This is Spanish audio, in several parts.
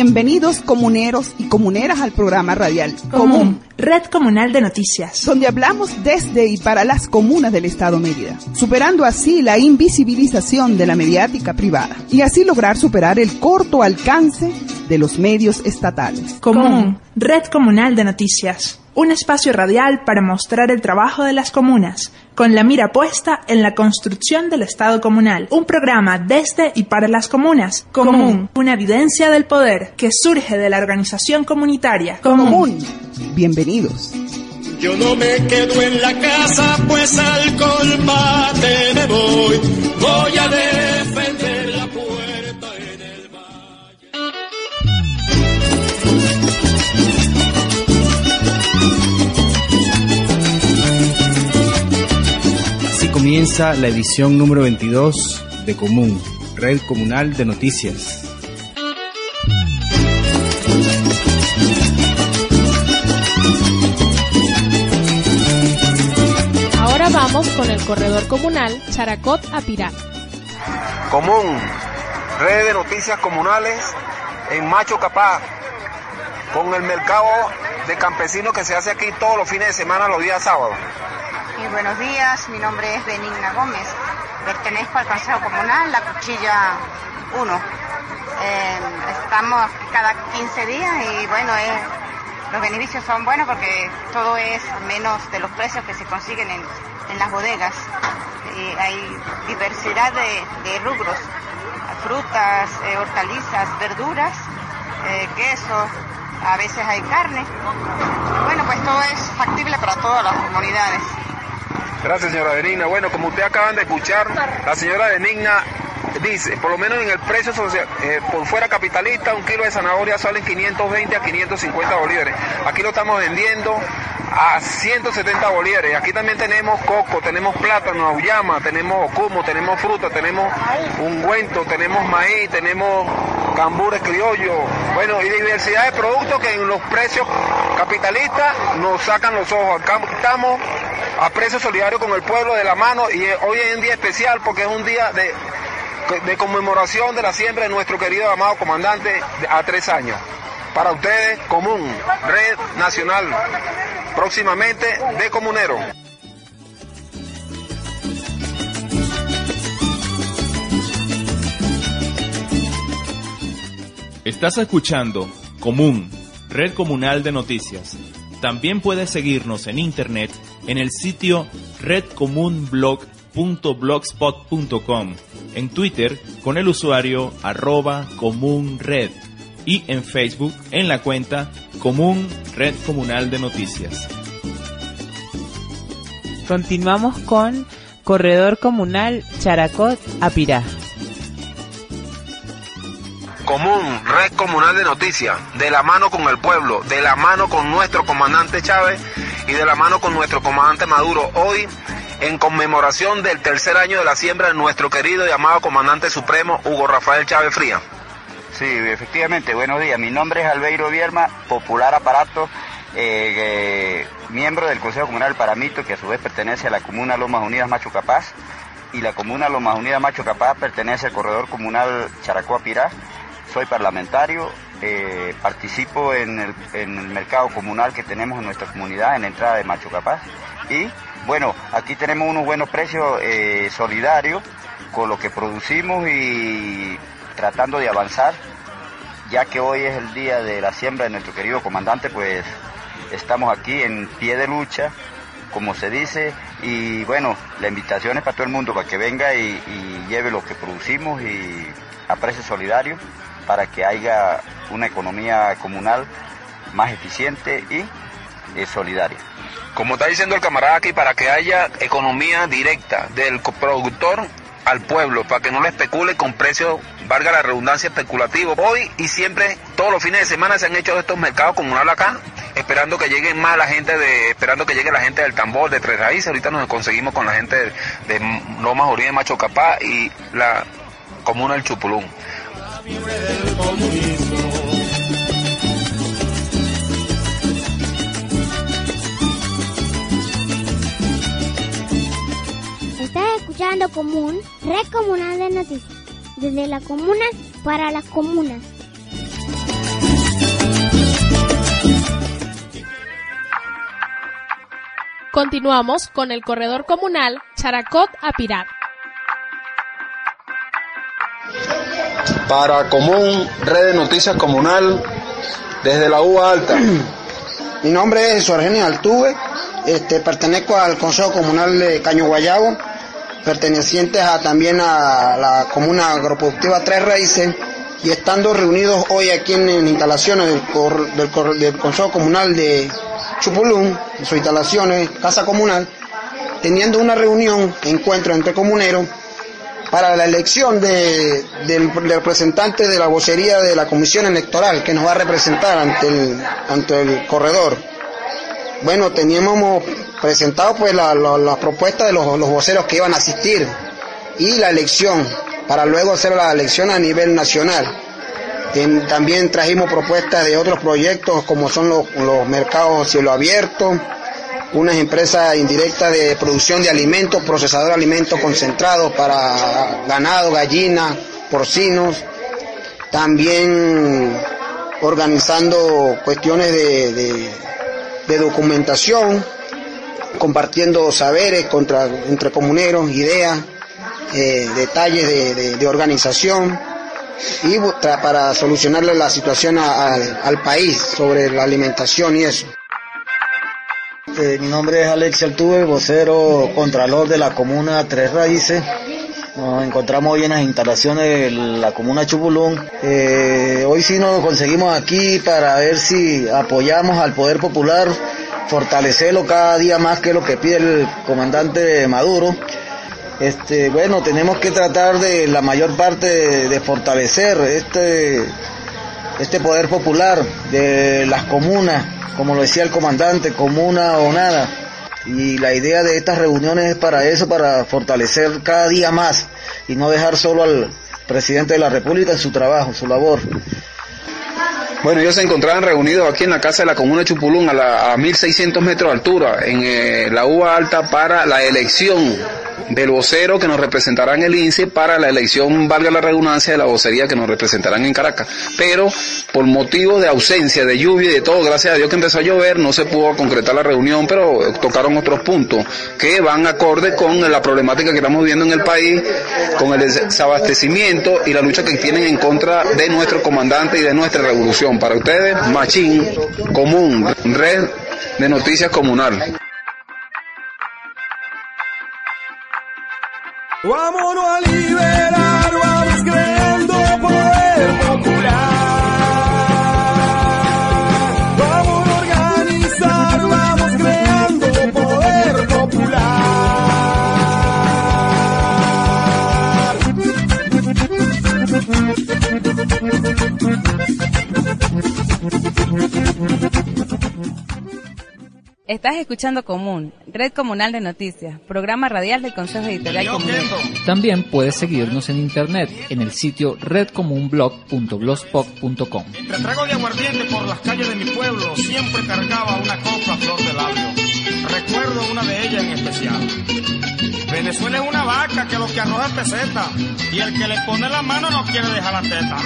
Bienvenidos comuneros y comuneras al programa radial Común, Red Comunal de Noticias, donde hablamos desde y para las comunas del Estado Mérida, superando así la invisibilización de la mediática privada y así lograr superar el corto alcance de los medios estatales. Común, Red Comunal de Noticias, un espacio radial para mostrar el trabajo de las comunas, con la mira puesta en la construcción del Estado comunal. Un programa desde y para las comunas. Común, una evidencia del poder que surge de la organización comunitaria. Común. Bienvenidos. Yo no me quedo en la casa, pues al colmate me voy. Voy a defender comienza la edición número 22 de Común, Red Comunal de Noticias. Ahora vamos con el corredor comunal Characot a Pirá. Común, red de noticias comunales en Macho Capá, con el mercado de campesinos que se hace aquí todos los fines de semana, los días sábados. Buenos días, mi nombre es Benigna Gómez, pertenezco al Consejo Comunal, la Cuchilla 1. Eh, estamos cada 15 días y bueno, los beneficios son buenos porque todo es menos de los precios que se consiguen en, las bodegas. Hay diversidad de, de rubros, frutas, eh, hortalizas, verduras, eh, queso, a veces hay carne. Bueno, pues todo es factible para todas las comunidades. Gracias, señora Benigna. Bueno, como ustedes acaban de escuchar, la señora Benigna dice, por lo menos en el precio social, eh, por fuera capitalista, un kilo de zanahoria sale en 520 a 550 bolívares. Aquí lo estamos vendiendo a 170 bolívares. Aquí también tenemos coco, tenemos plátano, auyama, tenemos ocumo, tenemos fruta, tenemos ungüento, tenemos maíz, tenemos cambures criollos. Bueno, y diversidad de productos que en los precios capitalistas nos sacan los ojos. Acá estamos a precio solidario con el pueblo de la mano y eh, hoy es un día especial porque es un día de, de conmemoración de la siembra de nuestro querido amado comandante a tres años. Para ustedes, común, red nacional, próximamente de comunero. Estás escuchando Común, Red Comunal de Noticias. También puedes seguirnos en internet en el sitio redcomunblog.blogspot.com, en Twitter con el usuario arroba comunred y en Facebook en la cuenta Común Red Comunal de Noticias. Continuamos con Corredor Comunal Characot Apirá. Común, red comunal de noticias, de la mano con el pueblo, de la mano con nuestro comandante Chávez y de la mano con nuestro comandante Maduro. Hoy, en conmemoración del tercer año de la siembra de nuestro querido y amado comandante supremo Hugo Rafael Chávez Fría. Sí, efectivamente, buenos días. Mi nombre es Albeiro Vierma, popular aparato, eh, eh, miembro del Consejo Comunal Paramito, que a su vez pertenece a la Comuna Lomas Unidas Macho Capaz, y la Comuna Lomas Unidas Macho Capaz pertenece al Corredor Comunal Characoa Pirá. Soy parlamentario, eh, participo en el, mercado comunal que tenemos en nuestra comunidad, en la entrada de Macho Capaz. Y bueno, aquí tenemos unos buenos precios eh, solidarios con lo que producimos y tratando de avanzar, ya que hoy es el día de la siembra de nuestro querido comandante, pues estamos aquí en pie de lucha, como se dice, y bueno, la invitación es para todo el mundo, para que venga y, y lleve lo que producimos y a precio solidario, para que haya una economía comunal más eficiente y eh, solidaria. Como está diciendo el camarada aquí, para que haya economía directa del productor al pueblo, para que no le especule con precios, valga la redundancia, especulativo. Hoy y siempre, todos los fines de semana se han hecho estos mercados comunales acá, esperando que lleguen más la gente de, esperando que llegue la gente del tambor, de Tres Raíces. Ahorita nos conseguimos con la gente de, de Lomas Oriente, Macho Capá y la comuna del Chupulún fiebre del comunismo. Estás escuchando Común, Red Comunal de Noticias, desde la comuna para las comunas. Continuamos con el corredor comunal Characot a Pirat. Para Común, Red de Noticias Comunal, desde la UA Alta. Mi nombre es Suargenio Altuve, este, pertenezco al Consejo Comunal de Caño Guayabo, pertenecientes a, también a la Comuna Agroproductiva Tres Raíces, y estando reunidos hoy aquí en, instalaciones del, del Consejo Comunal de Chupulún, en sus instalaciones, Casa Comunal, teniendo una reunión, encuentro entre comuneros, para la elección de- del, representante de la vocería de la comisión electoral que nos va a representar ante el, ante el corredor. Bueno, teníamos presentado pues la, la- la propuesta de los, los voceros que iban a asistir y la elección para luego hacer la elección a nivel nacional. También trajimos propuestas de otros proyectos como son los, los mercados cielo abierto, unas empresas indirectas de producción de alimentos, procesador de alimentos concentrados para ganado, gallinas, porcinos, también organizando cuestiones de, de- documentación, compartiendo saberes contra, entre comuneros, ideas, eh, detalles de, de- organización y para solucionarle la situación al país sobre la alimentación y eso. Eh, mi nombre es Alex Altuve, vocero contralor de la comuna Tres Raíces. Nos encontramos hoy en las instalaciones de la comuna Chupulún. Eh, hoy sí nos conseguimos aquí para ver si apoyamos al Poder Popular, fortalecerlo cada día más que lo que pide el comandante Maduro. Este, bueno, tenemos que tratar de la mayor parte de, de fortalecer este, este poder popular de las comunas, como lo decía el comandante, comuna o nada. Y la idea de estas reuniones es para eso, para fortalecer cada día más y no dejar solo al presidente de la República en su trabajo, su labor. Bueno, ellos se encontraban reunidos aquí en la casa de la comuna de Chupulún a, la, a 1600 metros de altura, en eh, la UA Alta, para la elección del vocero que nos representará en el INSE para la elección, valga la redundancia, de la vocería que nos representarán en Caracas. Pero por motivos de ausencia, de lluvia y de todo, gracias a Dios que empezó a llover, no se pudo concretar la reunión, pero tocaron otros puntos que van acorde con la problemática que estamos viviendo en el país, con el desabastecimiento y la lucha que tienen en contra de nuestro comandante y de nuestra revolución. Para ustedes, Machín, Común, Red de Noticias Comunal. Vámonos a liberar, vamos creando poder popular. Vamos a organizar, vamos creando poder Estás escuchando Común, Red Comunal de Noticias, programa radial del Consejo Editorial Comunal. También puedes seguirnos en internet en el sitio redcomunblog.blogspot.com. Entre trago de aguardiente por las calles de mi pueblo siempre cargaba una copa flor de labio. Recuerdo una de ellas en especial. Venezuela es una vaca que lo que arroja es peseta y el que le pone la mano no quiere dejar la teta.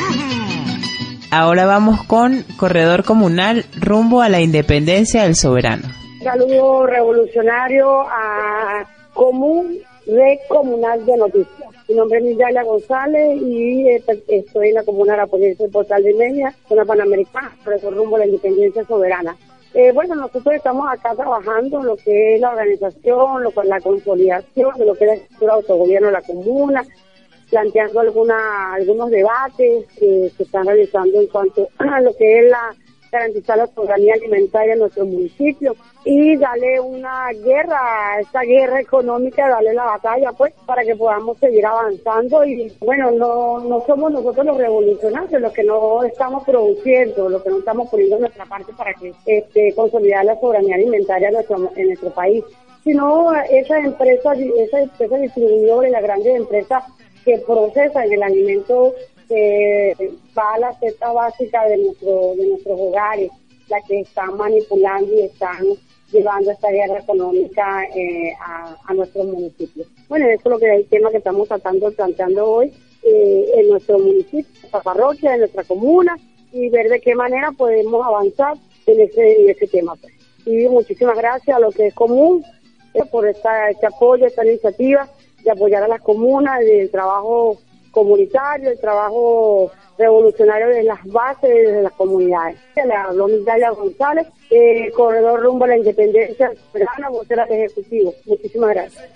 Ahora vamos con Corredor Comunal rumbo a la independencia del soberano. Saludo revolucionario a Común Red Comunal de Noticias. Mi nombre es Midalia González y eh, estoy en la comuna de la de Portal de Media, zona panamericana, por eso rumbo la independencia soberana. Eh, bueno, nosotros estamos acá trabajando lo que es la organización, lo que es la consolidación de lo que es la estructura de autogobierno de la comuna, planteando alguna, algunos debates que se están realizando en cuanto a lo que es la garantizar la soberanía alimentaria en nuestro municipio y darle una guerra, esta guerra económica, darle la batalla pues para que podamos seguir avanzando. Y bueno, no, no somos nosotros los revolucionarios los que no estamos produciendo, los que no estamos poniendo nuestra parte para que este, consolidar la soberanía alimentaria en nuestro, en nuestro país, sino esas empresas, esas empresas distribuidoras, las grandes empresas que procesan el alimento que va a la cesta básica de, nuestro, de nuestros hogares, la que están manipulando y están llevando esta guerra económica eh, a, a nuestros municipios. Bueno, eso es lo que es el tema que estamos tratando, planteando hoy eh, en nuestro municipio, en nuestra parroquia, en nuestra comuna, y ver de qué manera podemos avanzar en ese, en ese tema. Pues. Y muchísimas gracias a lo que es común por esta, este apoyo, esta iniciativa de apoyar a las comunas, del trabajo comunitario, el trabajo revolucionario de las bases de las comunidades. Le habló Migdalia González, eh, corredor rumbo a la independencia soberana, vocera de ejecutivo. Muchísimas gracias.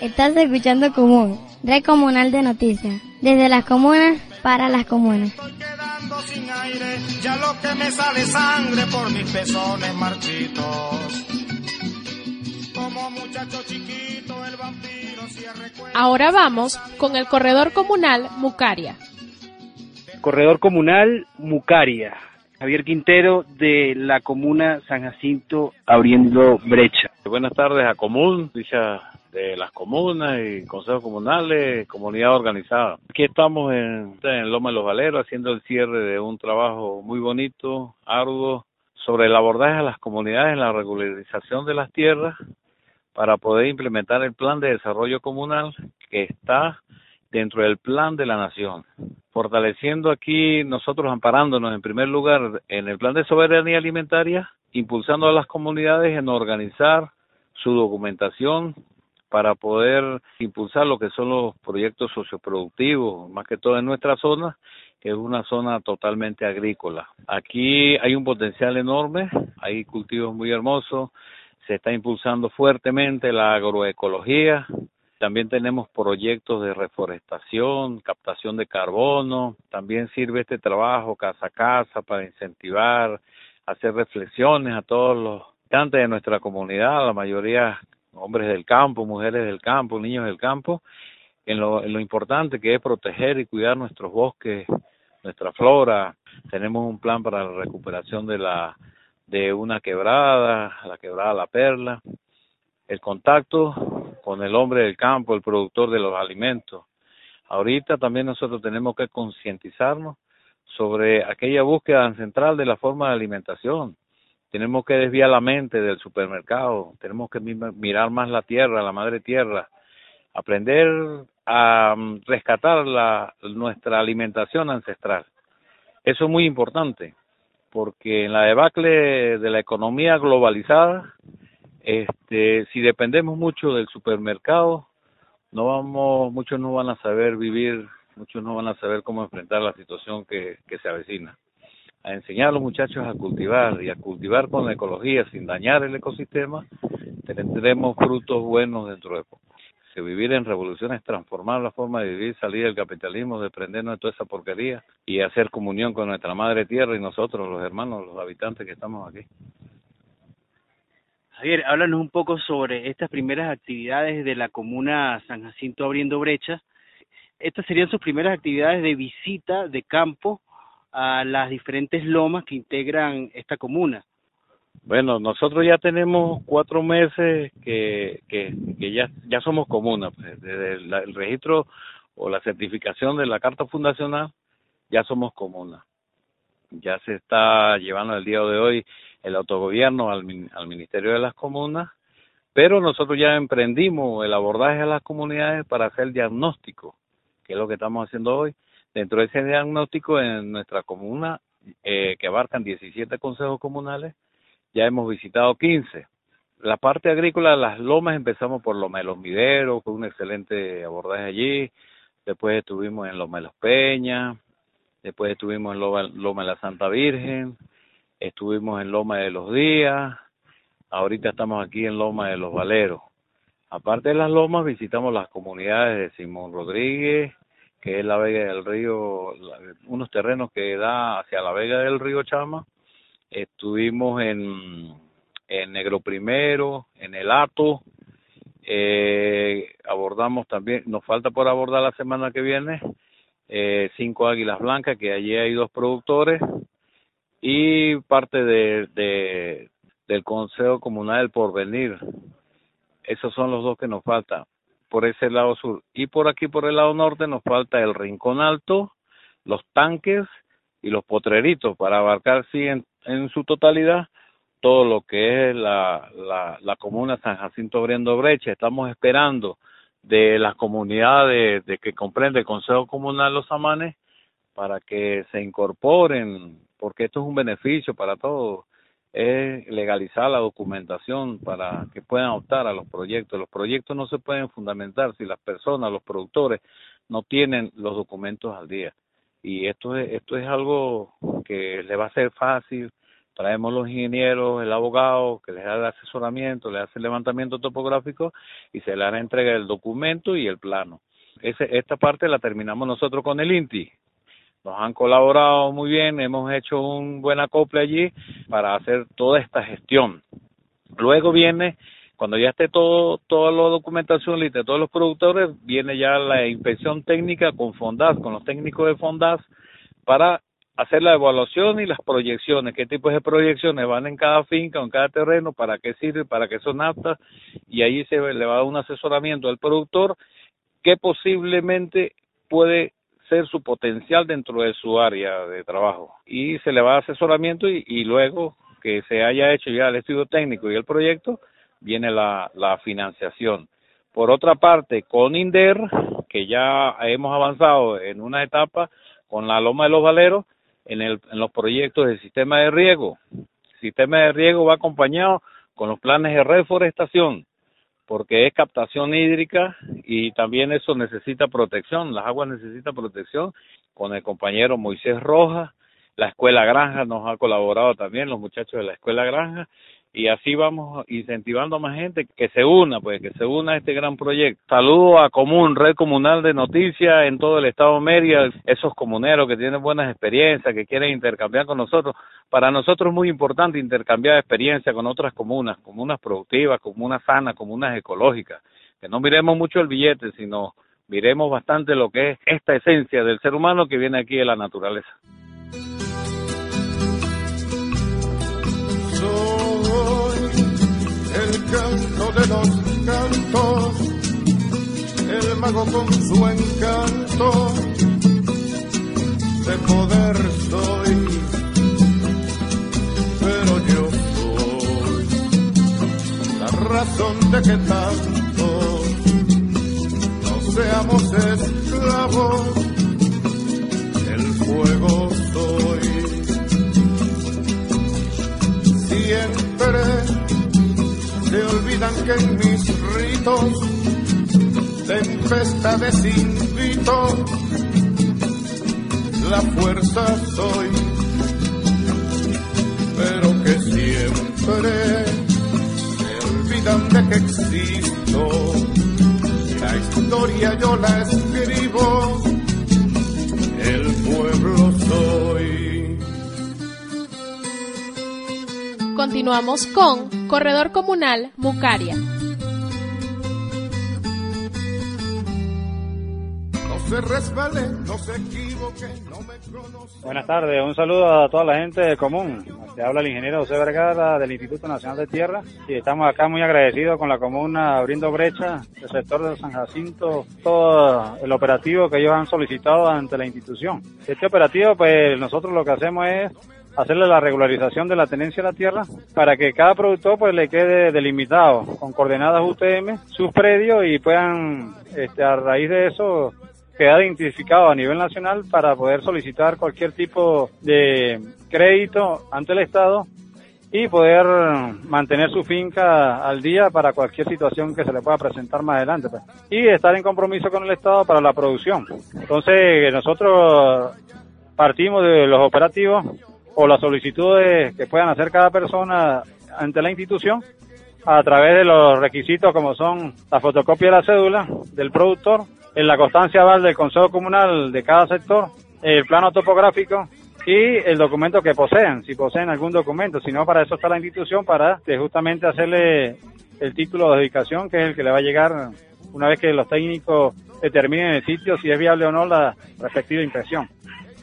Estás escuchando Común, Red Comunal de Noticias. Desde las comunas para las comunas. quedando sin aire, ya lo que me sale sangre por mis pezones marchitos. Como muchacho chiquito, el vampiro cierre Ahora vamos con el corredor comunal Mucaria. Corredor Comunal Mucaria. Javier Quintero de la comuna San Jacinto abriendo brecha. Buenas tardes a Común, dicha de las comunas y consejos comunales, comunidad organizada. Aquí estamos en, en Loma de los Valeros haciendo el cierre de un trabajo muy bonito, arduo, sobre el abordaje a las comunidades en la regularización de las tierras para poder implementar el plan de desarrollo comunal que está dentro del plan de la nación, fortaleciendo aquí nosotros amparándonos en primer lugar en el plan de soberanía alimentaria, impulsando a las comunidades en organizar su documentación para poder impulsar lo que son los proyectos socioproductivos, más que todo en nuestra zona, que es una zona totalmente agrícola. Aquí hay un potencial enorme, hay cultivos muy hermosos, se está impulsando fuertemente la agroecología, también tenemos proyectos de reforestación, captación de carbono. También sirve este trabajo casa a casa para incentivar, hacer reflexiones a todos los habitantes de nuestra comunidad, la mayoría hombres del campo, mujeres del campo, niños del campo, en lo, en lo importante que es proteger y cuidar nuestros bosques, nuestra flora. Tenemos un plan para la recuperación de la de una quebrada, la quebrada La Perla. El contacto con el hombre del campo, el productor de los alimentos. Ahorita también nosotros tenemos que concientizarnos sobre aquella búsqueda ancestral de la forma de alimentación. Tenemos que desviar la mente del supermercado, tenemos que mirar más la tierra, la madre tierra, aprender a mm, rescatar la, nuestra alimentación ancestral. Eso es muy importante, porque en la debacle de la economía globalizada, este, si dependemos mucho del supermercado, no vamos, muchos no van a saber vivir, muchos no van a saber cómo enfrentar la situación que, que se avecina. A enseñar a los muchachos a cultivar y a cultivar con la ecología sin dañar el ecosistema, tendremos frutos buenos dentro de poco. Si vivir en revolución es transformar la forma de vivir, salir del capitalismo, desprendernos de toda esa porquería y hacer comunión con nuestra madre tierra y nosotros, los hermanos, los habitantes que estamos aquí. Javier, háblanos un poco sobre estas primeras actividades de la comuna San Jacinto abriendo brechas. Estas serían sus primeras actividades de visita de campo a las diferentes lomas que integran esta comuna. Bueno, nosotros ya tenemos cuatro meses que, que, ya, ya somos comuna. Pues, desde el, registro o la certificación de la carta fundacional, ya somos comuna. Ya se está llevando el día de hoy el autogobierno al, al Ministerio de las Comunas, pero nosotros ya emprendimos el abordaje a las comunidades para hacer diagnóstico, que es lo que estamos haciendo hoy. Dentro de ese diagnóstico en nuestra comuna, eh, que abarcan 17 consejos comunales, ya hemos visitado 15. La parte agrícola, las lomas, empezamos por Loma de los Mideros, con un excelente abordaje allí. Después estuvimos en Loma de los Peñas, después estuvimos en Loma de la Santa Virgen, estuvimos en Loma de los Días, ahorita estamos aquí en Loma de los Valeros. Aparte de las lomas, visitamos las comunidades de Simón Rodríguez, que es la Vega del Río, unos terrenos que da hacia la Vega del Río Chama. Estuvimos en, en Negro Primero, en El Ato. Eh, abordamos también, nos falta por abordar la semana que viene, eh, cinco águilas blancas, que allí hay dos productores y parte de, de, del Consejo Comunal del Porvenir. Esos son los dos que nos faltan por ese lado sur. Y por aquí, por el lado norte, nos falta el Rincón Alto, los tanques y los potreritos para abarcar, sí, en, en su totalidad, todo lo que es la, la, la comuna San Jacinto abriendo brecha. Estamos esperando de las comunidades de, que comprende el Consejo Comunal Los Amanes para que se incorporen, porque esto es un beneficio para todos, es legalizar la documentación para que puedan optar a los proyectos. Los proyectos no se pueden fundamentar si las personas, los productores, no tienen los documentos al día. Y esto es, esto es algo que le va a ser fácil. Traemos los ingenieros, el abogado que les da el asesoramiento, le hace el levantamiento topográfico y se le hará entrega el documento y el plano. Ese, esta parte la terminamos nosotros con el INTI. Nos han colaborado muy bien, hemos hecho un buen acople allí para hacer toda esta gestión. Luego viene cuando ya esté todo, toda la documentación lista todos los productores, viene ya la inspección técnica con Fondas, con los técnicos de Fondas, para hacer la evaluación y las proyecciones, qué tipos de proyecciones van en cada finca en cada terreno, para qué sirve, para qué son aptas, y ahí se le va a dar un asesoramiento al productor que posiblemente puede su potencial dentro de su área de trabajo. Y se le va asesoramiento y, luego que se haya hecho ya el estudio técnico y el proyecto, viene la, la financiación. Por otra parte, con INDER, que ya hemos avanzado en una etapa con la Loma de los Valeros en, el, en los proyectos del sistema de riego. El sistema de riego va acompañado con los planes de reforestación, porque es captación hídrica y también eso necesita protección, las aguas necesitan protección. Con el compañero Moisés Rojas, la Escuela Granja nos ha colaborado también, los muchachos de la Escuela Granja, y así vamos incentivando a más gente que se una, pues que se una a este gran proyecto. Saludo a Común, Red Comunal de Noticias en todo el estado de Mérida, esos comuneros que tienen buenas experiencias, que quieren intercambiar con nosotros. Para nosotros es muy importante intercambiar experiencia con otras comunas, comunas productivas, comunas sanas, comunas ecológicas, que no miremos mucho el billete, sino miremos bastante lo que es esta esencia del ser humano que viene aquí de la naturaleza. Canto de los cantos, el mago con su encanto de poder soy, pero yo soy la razón de que tanto no seamos esclavos, el fuego soy. Siempre que en mis ritos tempestades invito, la fuerza soy, pero que siempre se olvidan de que existo, la historia yo la escribo, el pueblo soy. Continuamos con Corredor Comunal Mucaria. Buenas tardes, un saludo a toda la gente de común. Te habla el ingeniero José Vergara del Instituto Nacional de Tierra y estamos acá muy agradecidos con la comuna abriendo brecha, el sector de San Jacinto, todo el operativo que ellos han solicitado ante la institución. Este operativo, pues nosotros lo que hacemos es hacerle la regularización de la tenencia de la tierra para que cada productor pues le quede delimitado con coordenadas UTM sus predios y puedan este, a raíz de eso quedar identificado a nivel nacional para poder solicitar cualquier tipo de crédito ante el Estado y poder mantener su finca al día para cualquier situación que se le pueda presentar más adelante. Pues. Y estar en compromiso con el Estado para la producción. Entonces nosotros partimos de los operativos o las solicitudes que puedan hacer cada persona ante la institución a través de los requisitos como son la fotocopia de la cédula del productor, la constancia aval del Consejo Comunal de cada sector, el plano topográfico y el documento que poseen, si poseen algún documento, si no, para eso está la institución, para justamente hacerle el título de dedicación, que es el que le va a llegar una vez que los técnicos determinen el sitio si es viable o no la respectiva impresión.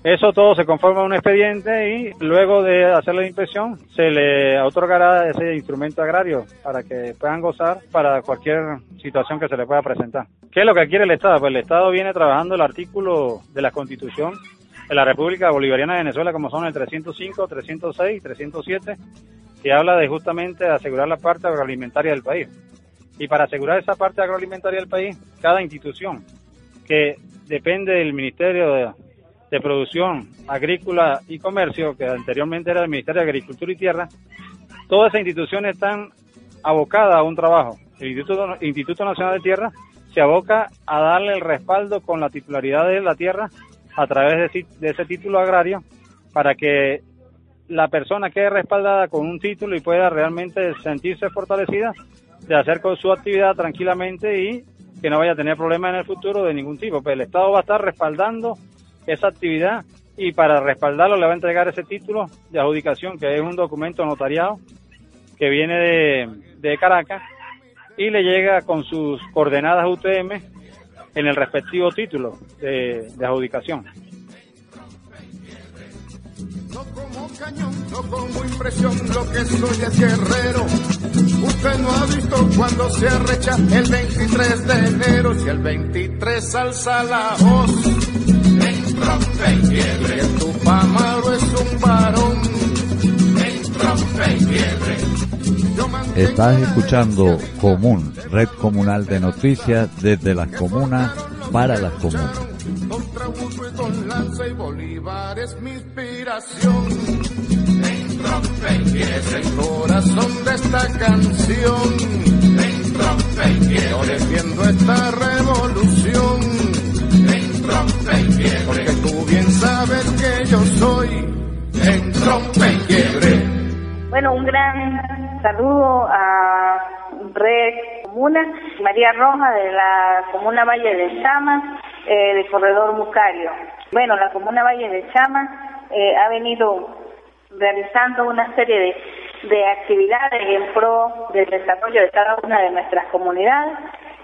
Eso todo se conforma en un expediente y luego de hacer la inspección se le otorgará ese instrumento agrario para que puedan gozar para cualquier situación que se le pueda presentar. ¿Qué es lo que quiere el Estado? Pues el Estado viene trabajando el artículo de la Constitución de la República Bolivariana de Venezuela como son el 305, 306 307 que habla de justamente asegurar la parte agroalimentaria del país. Y para asegurar esa parte agroalimentaria del país, cada institución que depende del Ministerio de, de Producción Agrícola y Comercio, que anteriormente era el Ministerio de Agricultura y Tierra, todas esas instituciones están abocadas a un trabajo. El Instituto, Instituto Nacional de Tierra se aboca a darle el respaldo con la titularidad de la tierra a través de, de ese título agrario para que la persona quede respaldada con un título y pueda realmente sentirse fortalecida de hacer con su actividad tranquilamente y que no vaya a tener problemas en el futuro de ningún tipo. Pues el Estado va a estar respaldando esa actividad y para respaldarlo le va a entregar ese título de adjudicación, que es un documento notariado que viene de, de Caracas y le llega con sus coordenadas UTM en el respectivo título de, de adjudicación. como cañón, no como impresión, lo que soy es guerrero. Usted no ha visto cuando se arrecha el 23 de enero, si el 23 alza la voz, trompe y fiebre. Y tu Tupamaro es un varón, en trompe y fiebre. Estás escuchando Común, red comunal de noticias desde las comunas para las comunas. Con lanza y Bolívar es mi inspiración. En trompe y fiebre. El corazón de esta canción. En trompe y fiebre. Yo defiendo esta revolución. Trompe y tú bien sabes que yo soy. En trompe. Bueno, un gran saludo a Red Comuna, María Roja de la Comuna Valle de Chama, eh, de Corredor Mucario. Bueno, la Comuna Valle de Chama eh, ha venido realizando una serie de, de actividades en pro del desarrollo de cada una de nuestras comunidades,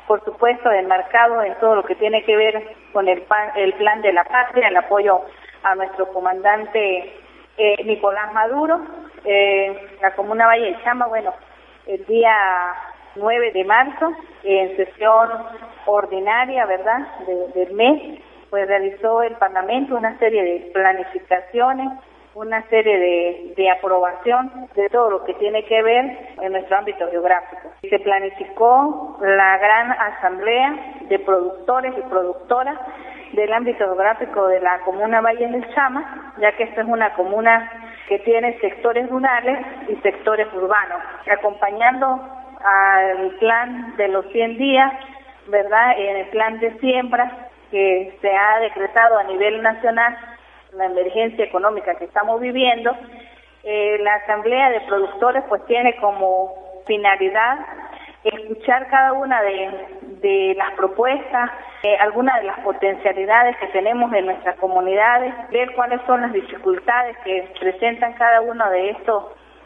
por supuesto enmarcado en todo lo que tiene que ver con el, pan- el plan de la patria, el apoyo a nuestro comandante eh, Nicolás Maduro, eh, la comuna Valle de Chama, bueno, el día 9 de marzo, en sesión ordinaria, ¿verdad?, de- del mes, pues realizó el Parlamento una serie de planificaciones, una serie de, de aprobación de todo lo que tiene que ver en nuestro ámbito geográfico. Se planificó la gran asamblea de productores y productoras del ámbito geográfico de la comuna Valle del Chama, ya que esta es una comuna que tiene sectores rurales y sectores urbanos, acompañando al plan de los 100 días, ¿verdad? En el plan de siembra que se ha decretado a nivel nacional, la emergencia económica que estamos viviendo, eh, la Asamblea de Productores pues tiene como finalidad escuchar cada una de, de las propuestas, eh, algunas de las potencialidades que tenemos en nuestras comunidades, ver cuáles son las dificultades que presentan cada uno de estos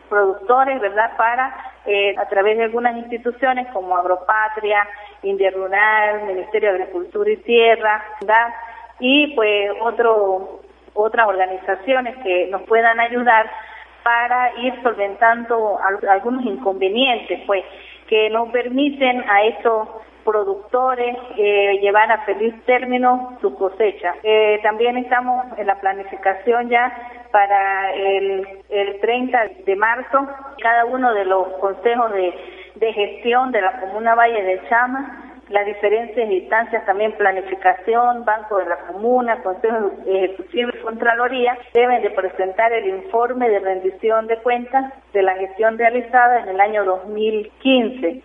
productores, ¿verdad? Para, eh, a través de algunas instituciones como Agropatria, India Rural, Ministerio de Agricultura y Tierra, ¿verdad? Y pues otro, otras organizaciones que nos puedan ayudar para ir solventando al- algunos inconvenientes, pues, que nos permiten a estos productores eh, llevar a feliz término su cosecha. Eh, también estamos en la planificación ya para el, el 30 de marzo, cada uno de los consejos de, de gestión de la Comuna Valle de Chama las diferentes instancias también planificación, Banco de la Comuna, Consejo Ejecutivo y Contraloría deben de presentar el informe de rendición de cuentas de la gestión realizada en el año 2015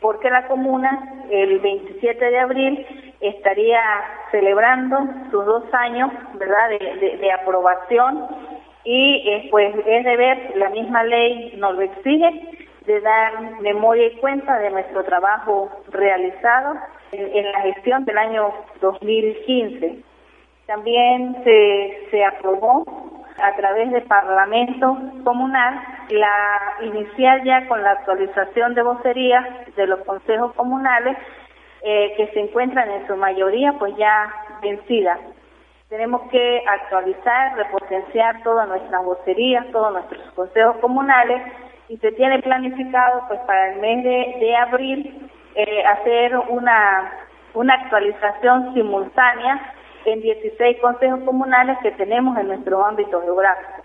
porque la comuna el 27 de abril estaría celebrando sus dos años verdad de aprobación y eh, pues es deber la misma ley nos lo exige de dar memoria y cuenta de nuestro trabajo realizado en, la gestión del año 2015. También se, se aprobó a través del Parlamento Comunal la inicial ya con la actualización de vocerías de los consejos comunales eh, que se encuentran en su mayoría pues ya vencidas. Tenemos que actualizar, repotenciar todas nuestras vocerías, todos nuestros consejos comunales y se tiene planificado pues para el mes de, abril eh, hacer una, una actualización simultánea en 16 consejos comunales que tenemos en nuestro ámbito geográfico.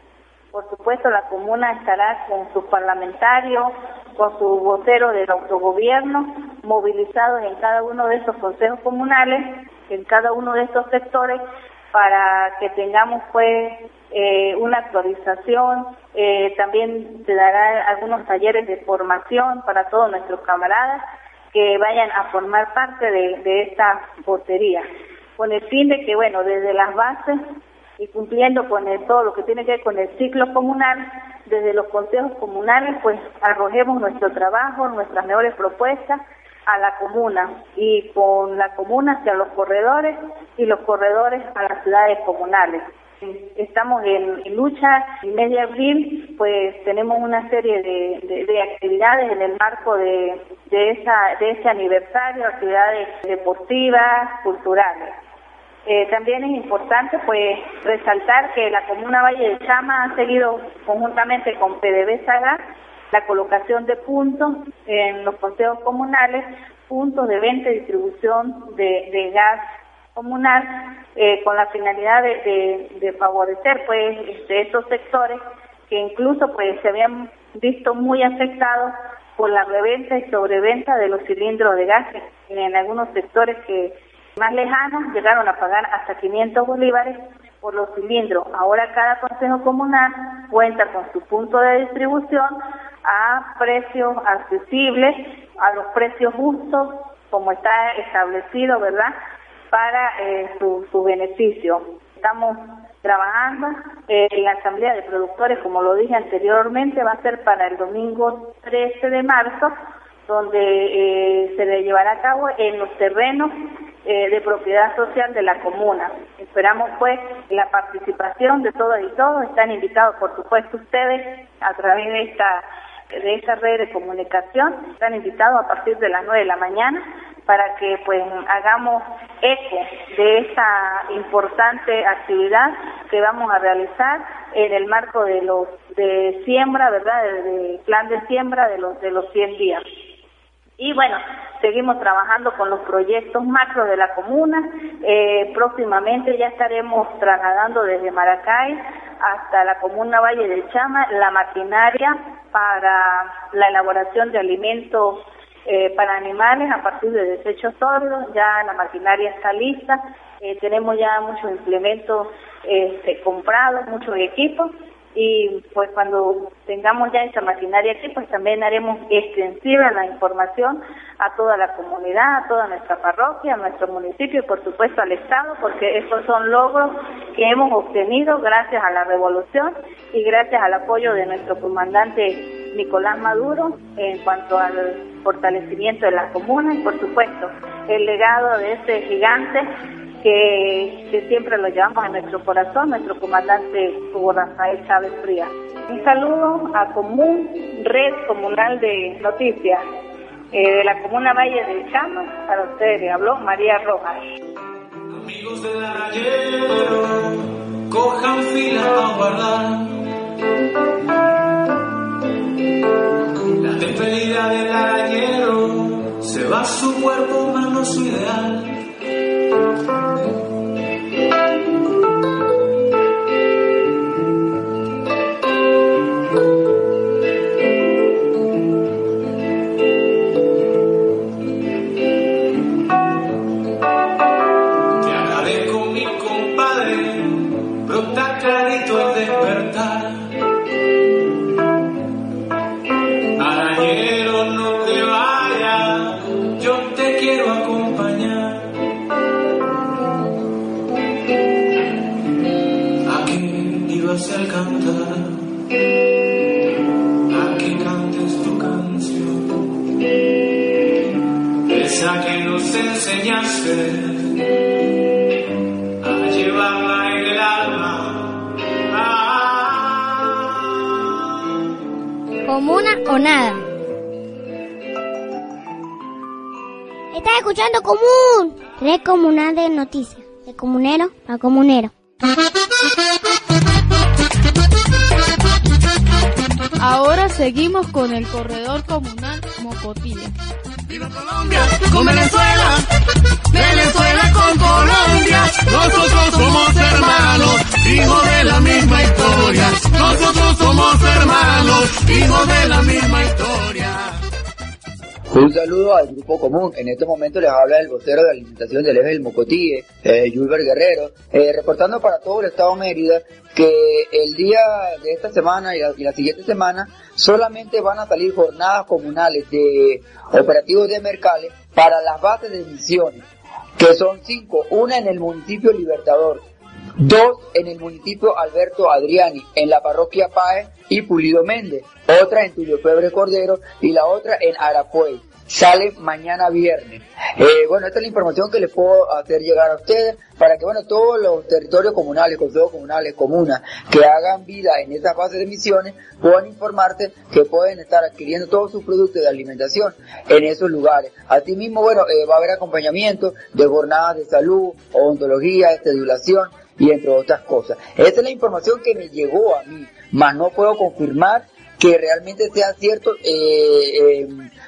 Por supuesto, la comuna estará con sus parlamentarios, con su vocero del autogobierno, movilizados en cada uno de estos consejos comunales, en cada uno de estos sectores, para que tengamos pues eh, una actualización. Eh, también se dará algunos talleres de formación para todos nuestros camaradas que vayan a formar parte de, de esta vocería, con el fin de que, bueno, desde las bases y cumpliendo con todo lo que tiene que ver con el ciclo comunal, desde los consejos comunales, pues arrojemos nuestro trabajo, nuestras mejores propuestas a la comuna y con la comuna hacia los corredores y los corredores a las ciudades comunales. Estamos en, lucha y media abril, pues tenemos una serie de, actividades en el marco de, de, esa, de ese aniversario, actividades deportivas, culturales. Eh, también es importante pues resaltar que la Comuna Valle de Chama ha seguido conjuntamente con PDB Sagar la colocación de puntos en los consejos comunales, puntos de venta y distribución de, gas comunal eh, con la finalidad de, favorecer pues este, estos sectores que incluso pues se habían visto muy afectados por la reventa y sobreventa de los cilindros de gas en algunos sectores que más lejanos llegaron a pagar hasta 500 bolívares por los cilindros. Ahora cada consejo comunal cuenta con su punto de distribución a precios accesibles, a los precios justos, como está establecido, ¿verdad? Para eh, su, su beneficio. Estamos trabajando. en eh, la Asamblea de Productores, como lo dije anteriormente, va a ser para el domingo 13 de marzo, donde eh, se le llevará a cabo en los terrenos eh, de propiedad social de la comuna. Esperamos pues la participación de todas y todos. Están invitados, por supuesto, ustedes a través de esta de esta red de comunicación. Están invitados a partir de las 9 de la mañana para que pues hagamos eco de esta importante actividad que vamos a realizar en el marco de los de siembra, ¿verdad? Del plan de siembra de los de los 100 días. Y bueno, seguimos trabajando con los proyectos macro de la comuna. Eh, próximamente ya estaremos trasladando desde Maracay hasta la comuna Valle del Chama la maquinaria para la elaboración de alimentos eh, para animales a partir de desechos sólidos. Ya la maquinaria está lista. Eh, tenemos ya muchos implementos este, comprados, muchos equipos y pues cuando tengamos ya esa maquinaria aquí, pues también haremos extensiva la información a toda la comunidad, a toda nuestra parroquia, a nuestro municipio y por supuesto al Estado, porque estos son logros que hemos obtenido gracias a la revolución y gracias al apoyo de nuestro comandante Nicolás Maduro en cuanto al fortalecimiento de la comuna y por supuesto el legado de este gigante que, siempre lo llevamos a nuestro corazón, nuestro comandante Hugo Rafael Chávez Frías. Un saludo a Común, Red Comunal de Noticias, eh, de la Comuna Valle del Chama, para ustedes le habló María Rojas. Amigos del ayer, cojan fila a guardar. La despedida del arañero se va su cuerpo, mano su ideal. O nada. Estás escuchando Común, red comunal de noticias, de comunero a comunero. Ahora seguimos con el corredor comunal Mocotilla. Colombia, con Venezuela, Venezuela con Colombia, nosotros somos hermanos, hijos de la misma historia, nosotros somos hermanos, hijos de la misma historia. Un saludo al Grupo Común. En este momento les habla el vocero de alimentación del eje del Mocotíe, eh, Guerrero, eh, reportando para todo el Estado Mérida que el día de esta semana y la, y la siguiente semana solamente van a salir jornadas comunales de operativos de Mercales para las bases de misiones, que son cinco, una en el municipio Libertador, dos en el municipio Alberto Adriani, en la parroquia Páez y Pulido Méndez, otra en Tulio Febre Cordero y la otra en Arapuey. Sale mañana viernes. Eh, bueno, esta es la información que les puedo hacer llegar a ustedes para que, bueno, todos los territorios comunales, consejos comunales, comunas, que hagan vida en esta fase de misiones, puedan informarse que pueden estar adquiriendo todos sus productos de alimentación en esos lugares. Asimismo, bueno, eh, va a haber acompañamiento de jornadas de salud, odontología, sedulación y entre otras cosas. Esta es la información que me llegó a mí, mas no puedo confirmar que realmente sea cierto eh, eh,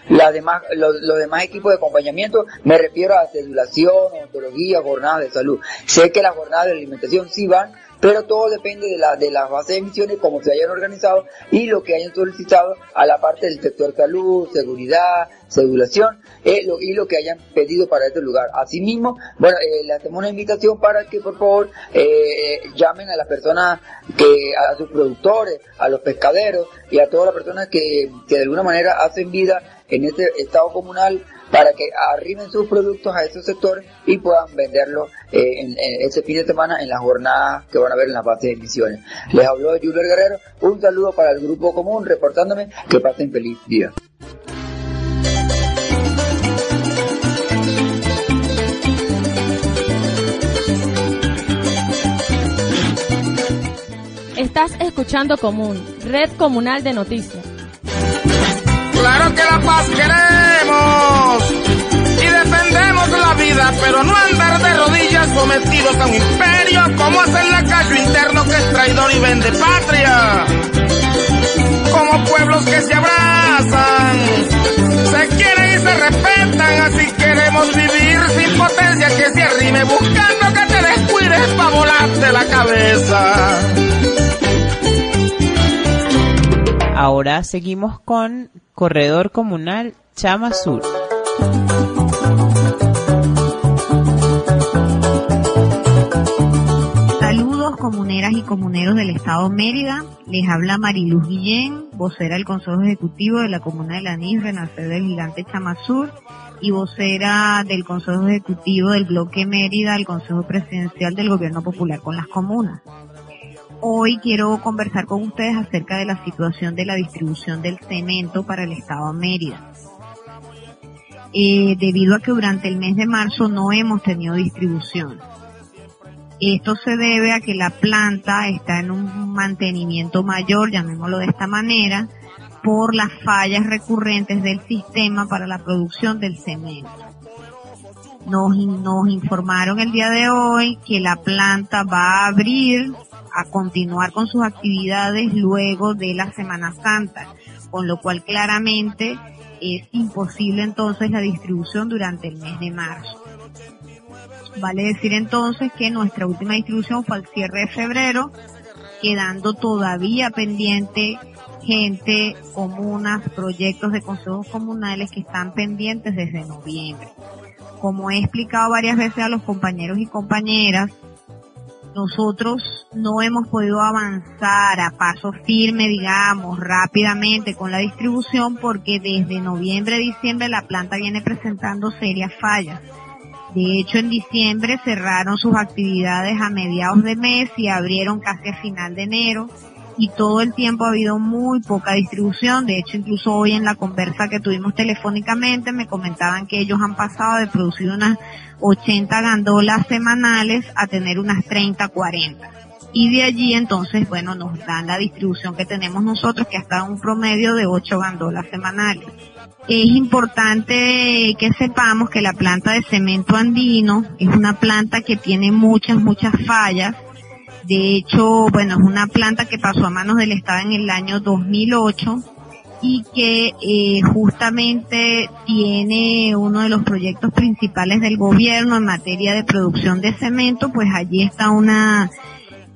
las demás, los, los, demás equipos de acompañamiento, me refiero a sedulación, odontología, jornadas de salud. Sé que las jornadas de alimentación sí van, pero todo depende de, la, de las bases de emisiones, cómo se hayan organizado y lo que hayan solicitado a la parte del sector salud, seguridad, sedulación eh, y lo que hayan pedido para este lugar. Asimismo, bueno, eh, le hacemos una invitación para que por favor eh, llamen a las personas que, a sus productores, a los pescaderos y a todas las personas que, que de alguna manera hacen vida en este estado comunal para que arriben sus productos a esos sectores y puedan venderlos eh, en, en, fin de semana en las jornadas que van a ver en la base de misiones. Les habló Julio Guerrero, un saludo para el Grupo Común, reportándome que pasen feliz día. Estás escuchando Común, Red Comunal de Noticias. Claro que la paz queremos y defendemos la vida, pero no andar de rodillas sometidos a un imperio como hace el lacayo interno que es traidor y vende patria. Como pueblos que se abrazan, se quieren y se respetan, así queremos vivir sin potencia que se arrime buscando que te descuides para volarte la cabeza. Ahora seguimos con Corredor Comunal Chama Sur. Saludos comuneras y comuneros del Estado Mérida. Les habla Mariluz Guillén, vocera del Consejo Ejecutivo de la Comuna de Lanís, renacer del gigante Chamasur, y vocera del Consejo Ejecutivo del Bloque Mérida, el Consejo Presidencial del Gobierno Popular con las comunas. Hoy quiero conversar con ustedes acerca de la situación de la distribución del cemento para el Estado de Mérida. Eh, debido a que durante el mes de marzo no hemos tenido distribución. Esto se debe a que la planta está en un mantenimiento mayor, llamémoslo de esta manera, por las fallas recurrentes del sistema para la producción del cemento. Nos, nos informaron el día de hoy que la planta va a abrir a continuar con sus actividades luego de la Semana Santa, con lo cual claramente es imposible entonces la distribución durante el mes de marzo. Vale decir entonces que nuestra última distribución fue al cierre de febrero, quedando todavía pendiente gente, comunas, proyectos de consejos comunales que están pendientes desde noviembre. Como he explicado varias veces a los compañeros y compañeras, nosotros no hemos podido avanzar a paso firme, digamos, rápidamente con la distribución porque desde noviembre, diciembre la planta viene presentando serias fallas. De hecho, en diciembre cerraron sus actividades a mediados de mes y abrieron casi a final de enero y todo el tiempo ha habido muy poca distribución. De hecho, incluso hoy en la conversa que tuvimos telefónicamente me comentaban que ellos han pasado de producir unas 80 gandolas semanales a tener unas 30, 40. Y de allí entonces, bueno, nos dan la distribución que tenemos nosotros, que hasta un promedio de 8 gandolas semanales. Es importante que sepamos que la planta de cemento andino es una planta que tiene muchas, muchas fallas de hecho, bueno, es una planta que pasó a manos del Estado en el año 2008 y que eh, justamente tiene uno de los proyectos principales del gobierno en materia de producción de cemento, pues allí está una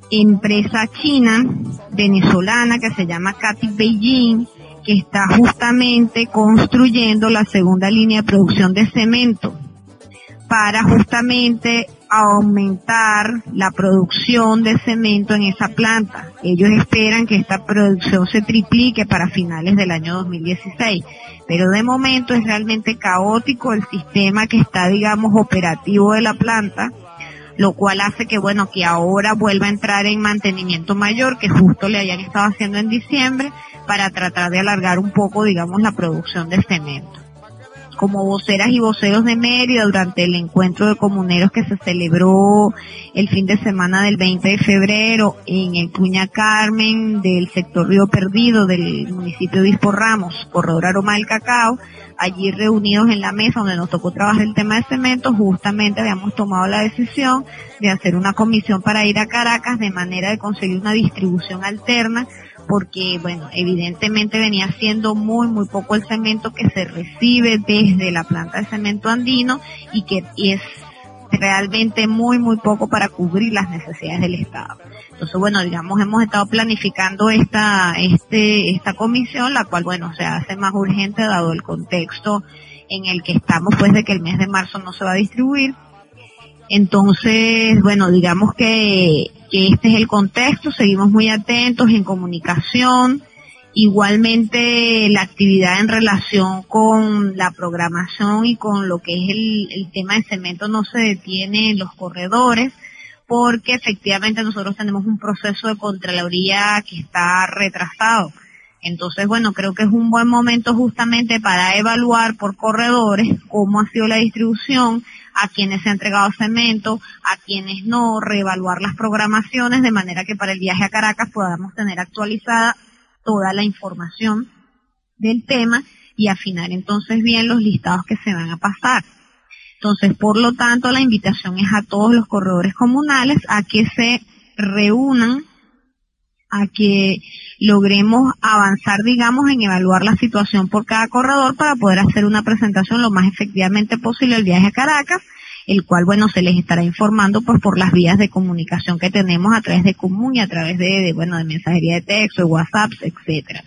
empresa china venezolana que se llama Katy Beijing que está justamente construyendo la segunda línea de producción de cemento para justamente aumentar la producción de cemento en esa planta. Ellos esperan que esta producción se triplique para finales del año 2016, pero de momento es realmente caótico el sistema que está, digamos, operativo de la planta, lo cual hace que, bueno, que ahora vuelva a entrar en mantenimiento mayor, que justo le hayan estado haciendo en diciembre, para tratar de alargar un poco, digamos, la producción de cemento como voceras y voceros de Mérida durante el encuentro de comuneros que se celebró el fin de semana del 20 de febrero en el Cuña Carmen del sector Río Perdido del municipio de Bispo Ramos, corredor Aroma del Cacao, allí reunidos en la mesa donde nos tocó trabajar el tema de cemento, justamente habíamos tomado la decisión de hacer una comisión para ir a Caracas de manera de conseguir una distribución alterna porque, bueno, evidentemente venía siendo muy, muy poco el cemento que se recibe desde la planta de cemento andino y que es realmente muy, muy poco para cubrir las necesidades del Estado. Entonces, bueno, digamos, hemos estado planificando esta, este, esta comisión, la cual, bueno, se hace más urgente dado el contexto en el que estamos, pues, de que el mes de marzo no se va a distribuir. Entonces, bueno, digamos que este es el contexto, seguimos muy atentos en comunicación, igualmente la actividad en relación con la programación y con lo que es el, tema de cemento no se detiene en los corredores, porque efectivamente nosotros tenemos un proceso de Contraloría que está retrasado. Entonces, bueno, creo que es un buen momento justamente para evaluar por corredores cómo ha sido la distribución, a quienes se ha entregado cemento, a quienes no, reevaluar las programaciones de manera que para el viaje a Caracas podamos tener actualizada toda la información del tema y afinar entonces bien los listados que se van a pasar. Entonces, por lo tanto, la invitación es a todos los corredores comunales a que se reúnan, a que logremos avanzar, digamos, en evaluar la situación por cada corredor para poder hacer una presentación lo más efectivamente posible el viaje a Caracas, el cual, bueno, se les estará informando pues por las vías de comunicación que tenemos a través de Común y a través de, bueno, de mensajería de texto, de WhatsApp, etcétera.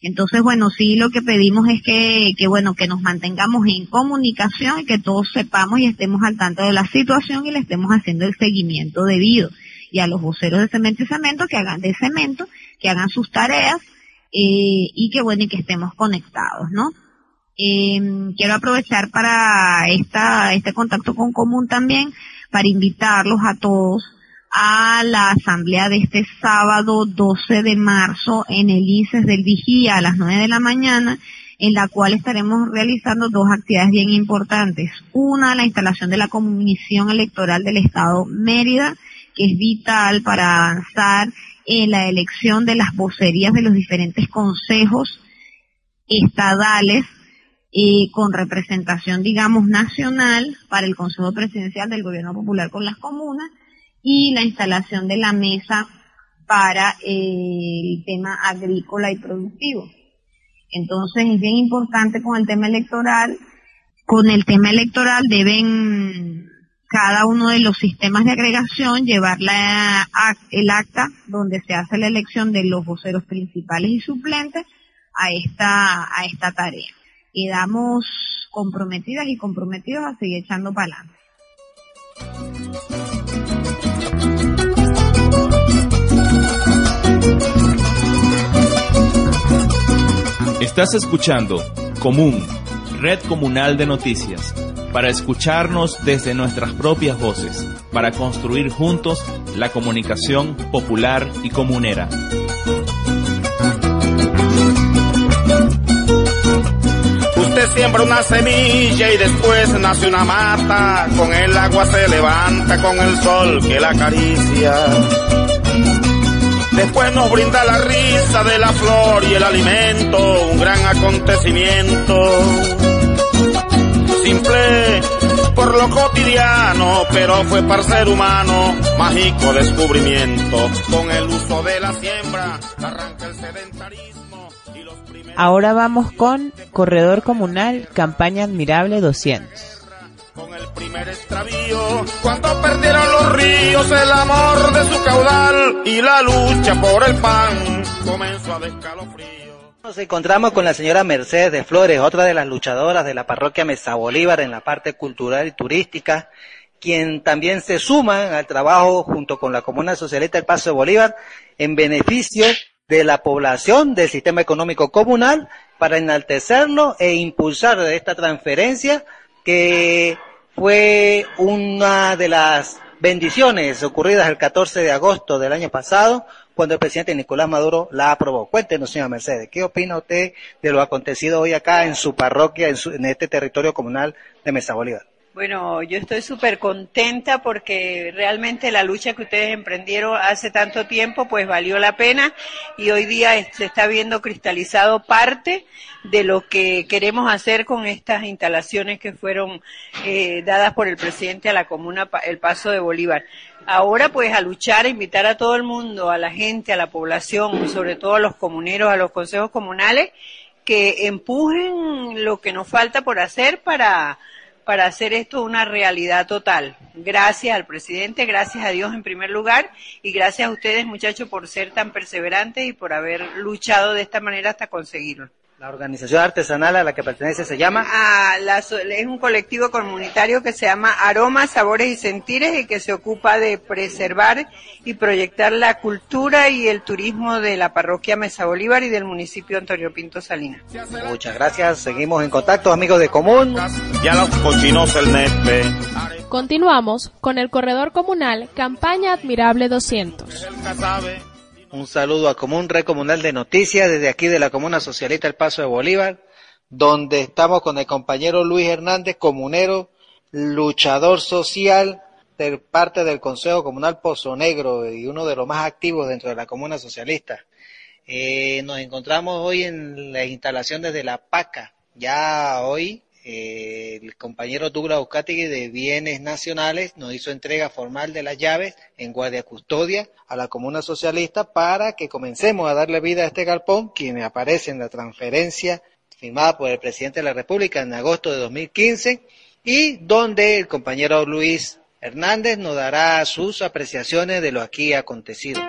Entonces, bueno, sí lo que pedimos es que, que, bueno, que nos mantengamos en comunicación y que todos sepamos y estemos al tanto de la situación y le estemos haciendo el seguimiento debido. Y a los voceros de cemento y cemento que hagan de cemento que hagan sus tareas eh, y que bueno y que estemos conectados, ¿no? Em, quiero aprovechar para esta, este contacto con común también para invitarlos a todos a la asamblea de este sábado 12 de marzo en el ICES del Vigía a las 9 de la mañana, en la cual estaremos realizando dos actividades bien importantes. Una, la instalación de la Comisión Electoral del Estado Mérida, que es vital para avanzar en la elección de las vocerías de los diferentes consejos estadales eh, con representación, digamos, nacional para el Consejo Presidencial del Gobierno Popular con las comunas y la instalación de la mesa para eh, el tema agrícola y productivo. Entonces es bien importante con el tema electoral. Con el tema electoral deben cada uno de los sistemas de agregación llevar la, el acta donde se hace la elección de los voceros principales y suplentes a esta, a esta tarea. Quedamos comprometidas y comprometidos a seguir echando para adelante. Estás escuchando Común, Red Comunal de Noticias para escucharnos desde nuestras propias voces, para construir juntos la comunicación popular y comunera. Usted siembra una semilla y después nace una mata, con el agua se levanta, con el sol que la acaricia. Después nos brinda la risa de la flor y el alimento, un gran acontecimiento simple por lo cotidiano, pero fue para ser humano mágico descubrimiento. Con el uso de la siembra arranca el sedentarismo. Y los primeros... Ahora vamos con Corredor Comunal, campaña admirable 200. Con el primer extravío, cuando perdieron los ríos el amor de su caudal y la lucha por el pan comenzó a descalofrío. Nos encontramos con la señora Mercedes de Flores, otra de las luchadoras de la parroquia Mesa Bolívar en la parte cultural y turística, quien también se suma al trabajo junto con la Comuna Socialista del Paso de Bolívar en beneficio de la población del sistema económico comunal para enaltecerlo e impulsar esta transferencia que fue una de las bendiciones ocurridas el 14 de agosto del año pasado cuando el presidente Nicolás Maduro la aprobó. Cuéntenos, señora Mercedes, ¿qué opina usted de lo acontecido hoy acá en su parroquia, en, su- en este territorio comunal de Mesa Bolívar? Bueno, yo estoy súper contenta porque realmente la lucha que ustedes emprendieron hace tanto tiempo pues valió la pena y hoy día se está viendo cristalizado parte de lo que queremos hacer con estas instalaciones que fueron eh, dadas por el presidente a la comuna El Paso de Bolívar. Ahora pues a luchar, a invitar a todo el mundo, a la gente, a la población, sobre todo a los comuneros, a los consejos comunales, que empujen lo que nos falta por hacer para para hacer esto una realidad total. Gracias al presidente, gracias a Dios en primer lugar y gracias a ustedes muchachos por ser tan perseverantes y por haber luchado de esta manera hasta conseguirlo. La organización artesanal a la que pertenece se llama Ah, la es un colectivo comunitario que se llama Aromas, Sabores y Sentires y que se ocupa de preservar y proyectar la cultura y el turismo de la parroquia Mesa Bolívar y del municipio Antonio Pinto Salinas. Muchas gracias, seguimos en contacto, amigos de Común. Ya los cochinos el nepe. Continuamos con el corredor comunal Campaña Admirable 200. Un saludo a Común Red Comunal de Noticias desde aquí de la Comuna Socialista El Paso de Bolívar, donde estamos con el compañero Luis Hernández, comunero, luchador social de parte del Consejo Comunal Pozo Negro y uno de los más activos dentro de la Comuna Socialista. Eh, nos encontramos hoy en la instalación desde la PACA. Ya hoy el compañero Douglas Eucátegui de Bienes Nacionales nos hizo entrega formal de las llaves en guardia custodia a la Comuna Socialista para que comencemos a darle vida a este galpón, quien aparece en la transferencia firmada por el presidente de la República en agosto de 2015 y donde el compañero Luis Hernández nos dará sus apreciaciones de lo aquí acontecido.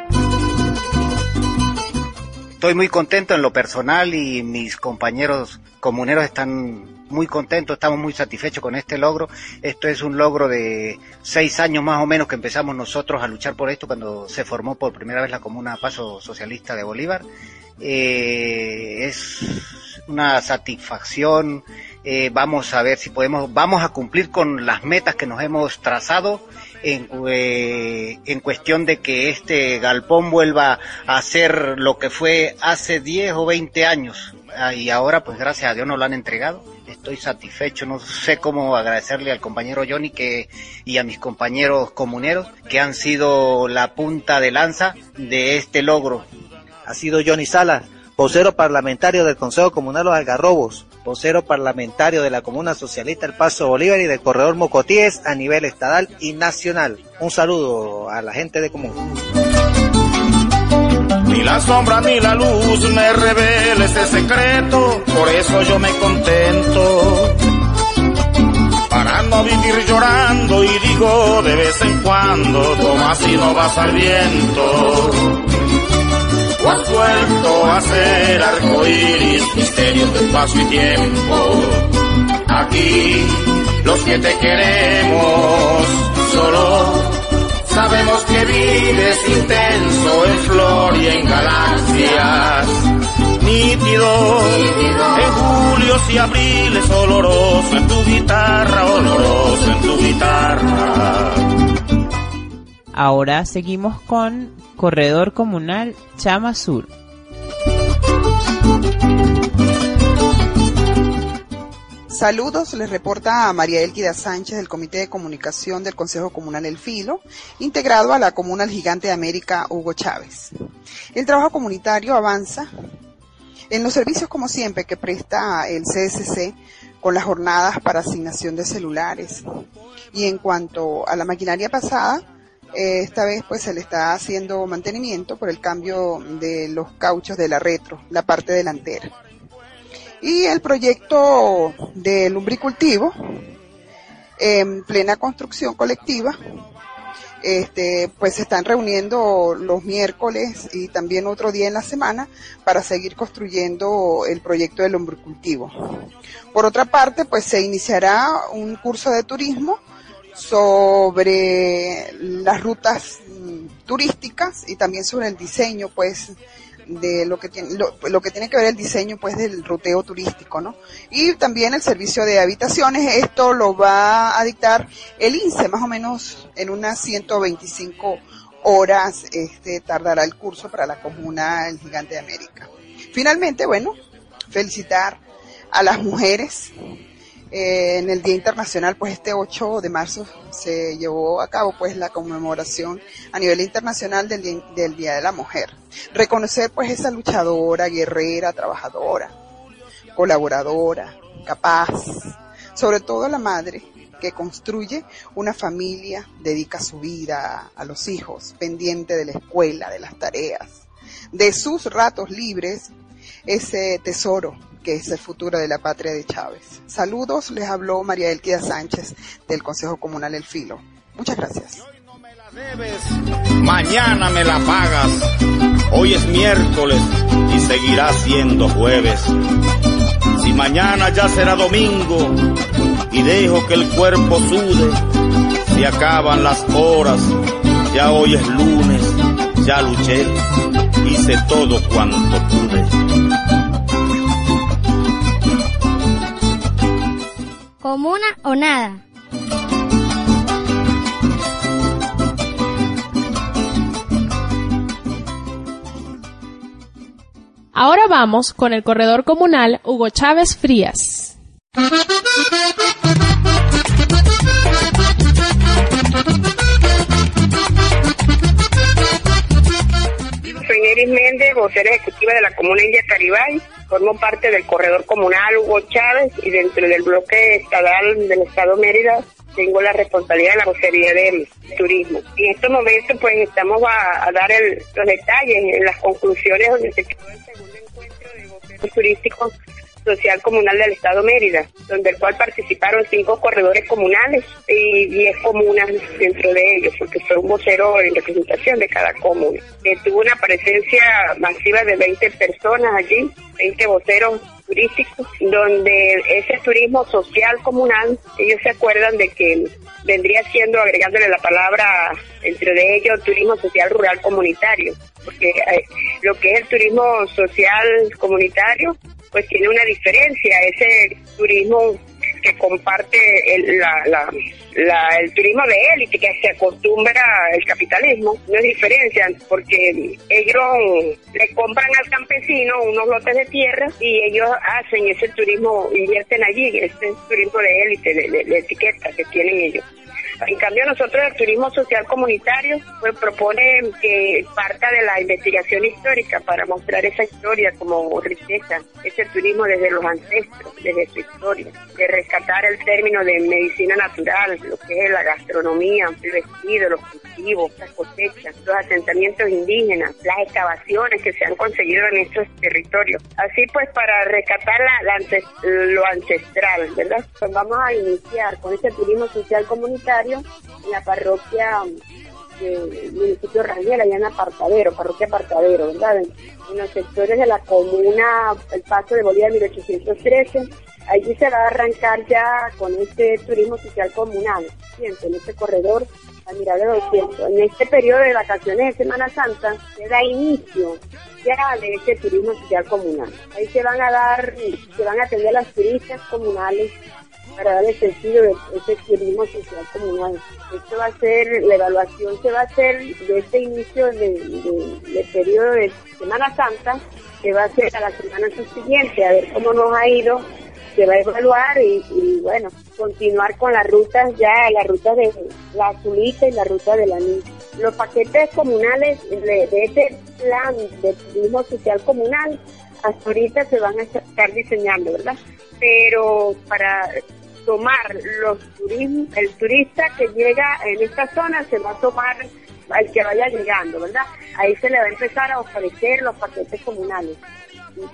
Estoy muy contento en lo personal y mis compañeros comuneros están muy contentos, estamos muy satisfechos con este logro. Esto es un logro de seis años más o menos que empezamos nosotros a luchar por esto cuando se formó por primera vez la Comuna Paso Socialista de Bolívar. Eh, es una satisfacción. eh, vamos a ver si podemos, vamos a cumplir con las metas que nos hemos trazado en, eh, en cuestión de que este galpón vuelva a ser lo que fue hace 10 o 20 años. Ah, Y ahora, pues gracias a Dios nos lo han entregado. Estoy satisfecho, no sé cómo agradecerle al compañero Johnny que, y a mis compañeros comuneros que han sido la punta de lanza de este logro. Ha sido Johnny Salas, vocero parlamentario del Consejo Comunal Los Algarrobos, vocero parlamentario de la Comuna Socialista El Paso Bolívar y del Corredor Mocotíes a nivel estatal y nacional. Un saludo a la gente de Común. Ni la sombra ni la luz me revela ese secreto, por eso yo me contento. Para no vivir llorando y digo de vez en cuando, toma si no vas al viento. O has vuelto a ser arcoíris, misterio de espacio y tiempo. Aquí, los que te queremos, solo Sabemos que vives intenso en flor y en galaxias. Nítido, en julios y abriles, oloroso en tu guitarra, oloroso en tu guitarra. Ahora seguimos con Corredor Comunal Chama Sur. Saludos, les reporta a María Elquida Sánchez del Comité de Comunicación del Consejo Comunal El Filo, integrado a la Comuna El Gigante de América Hugo Chávez. El trabajo comunitario avanza en los servicios como siempre que presta el CSC con las jornadas para asignación de celulares. Y en cuanto a la maquinaria pasada, esta vez pues se le está haciendo mantenimiento por el cambio de los cauchos de la retro, la parte delantera. Y el proyecto de lumbricultivo, en plena construcción colectiva, este, pues se están reuniendo los miércoles y también otro día en la semana para seguir construyendo el proyecto del lombricultivo. Por otra parte, pues se iniciará un curso de turismo sobre las rutas turísticas y también sobre el diseño, pues, de lo que tiene lo, que tiene que ver el diseño pues del ruteo turístico no y también el servicio de habitaciones esto lo va a dictar el INSE más o menos en unas 125 horas este tardará el curso para la comuna El Gigante de América. Finalmente bueno felicitar a las mujeres eh, en el Día Internacional, pues este 8 de marzo se llevó a cabo pues la conmemoración a nivel internacional del del Día de la Mujer. Reconocer pues esa luchadora, guerrera, trabajadora, colaboradora, capaz, sobre todo la madre que construye una familia, dedica su vida a los hijos, pendiente de la escuela, de las tareas, de sus ratos libres, ese tesoro que es el futuro de la patria de Chávez. Saludos, les habló María Elquida Sánchez del Consejo Comunal El Filo. Muchas gracias. Mañana me la pagas. Hoy es miércoles y seguirá siendo jueves. Si mañana ya será domingo y dejo que el cuerpo sude, si acaban las horas, ya hoy es lunes, ya luché, hice todo cuanto pude. Comuna o nada. Ahora vamos con el corredor comunal Hugo Chávez Frías. Soy Neris Méndez, vocera ejecutiva de la Comuna India Caribay. Formo parte del corredor comunal Hugo Chávez y dentro del bloque estatal del Estado Mérida tengo la responsabilidad de la vocería de turismo. Y en estos momentos pues estamos a, dar los detalles, las conclusiones donde se quedó el segundo encuentro de turísticos Social Comunal del Estado Mérida, donde el cual participaron cinco corredores comunales y diez comunas dentro de ellos, porque fue un vocero en representación de cada comuna. Eh, tuvo una presencia masiva de 20 personas allí, 20 voceros turísticos, donde ese turismo social comunal, ellos se acuerdan de que vendría siendo, agregándole la palabra entre de ellos, turismo social rural comunitario, porque eh, lo que es el turismo social comunitario pues tiene una diferencia, ese turismo que comparte el, la, el turismo de élite que se acostumbra al capitalismo, no es diferencia porque ellos le compran al campesino unos lotes de tierra y ellos hacen ese turismo, invierten allí, ese turismo de élite, de etiqueta que tienen ellos. En cambio, nosotros el turismo social comunitario pues propone que parta de la investigación histórica para mostrar esa historia como riqueza, ese turismo desde los ancestros, desde su historia, de rescatar el término de medicina natural, lo que es la gastronomía, el vestido, los cultivos, las cosechas, los asentamientos indígenas, las excavaciones que se han conseguido en estos territorios. Así pues, para rescatar lo ancestral, ¿verdad? Pues vamos a iniciar con ese turismo social comunitario en la parroquia del municipio Rangel, allá en Apartadero, parroquia Apartadero, ¿verdad? En, los sectores de la comuna El Paso de Bolívar 1813. Allí se va a arrancar ya con este turismo social comunal, en este corredor admirable 200. En este periodo de vacaciones de Semana Santa se da inicio ya de este turismo social comunal. Ahí se van a dar, se van a atender las turistas comunales para darle sentido de ese turismo social comunal. Esto va a ser, la evaluación se va a hacer de este inicio de, periodo de Semana Santa, que va a ser a la semana siguiente, a ver cómo nos ha ido, se va a evaluar y, bueno, continuar con las rutas ya, la ruta de la azulita y la ruta de la niña. Los paquetes comunales de, de este plan de turismo social comunal hasta ahorita se van a estar diseñando, ¿verdad? Pero para tomar los turismo, el turista que llega en esta zona se va a tomar al que vaya llegando, ¿verdad? Ahí se le va a empezar a ofrecer los paquetes comunales.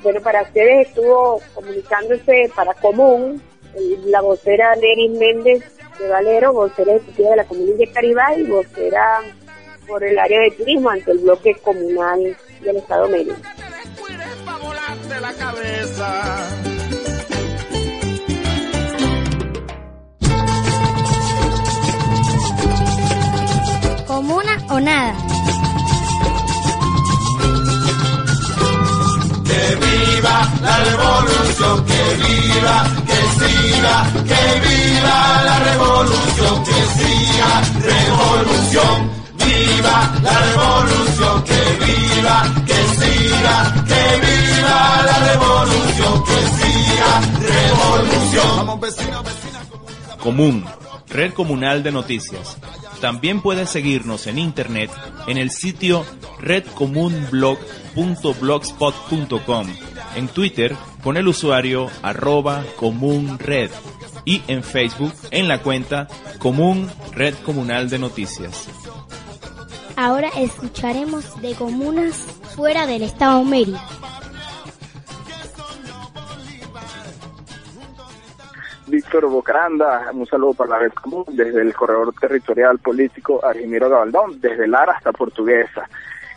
Bueno, para ustedes estuvo comunicándose para común la vocera Lenin Méndez de Valero, vocera ejecutiva de la comunidad de Caribay y vocera por el área de turismo ante el bloque comunal del Estado Mérida. Comuna o nada. Que viva la revolución, que viva, que siga, que viva la revolución, que siga, revolución, viva la revolución, que viva, que siga, que viva la revolución, que siga, revolución. Vamos. Común, Red Comunal de Noticias. También puedes seguirnos en internet en el sitio redcomunblog.blogspot.com, en Twitter con el usuario arroba comunred y en Facebook en la cuenta Común Red Comunal de Noticias. Ahora escucharemos de comunas fuera del estado Mérida. Víctor Bocaranda, un saludo para la red común desde el corredor territorial político Argimiro Gabaldón, desde Lara hasta Portuguesa.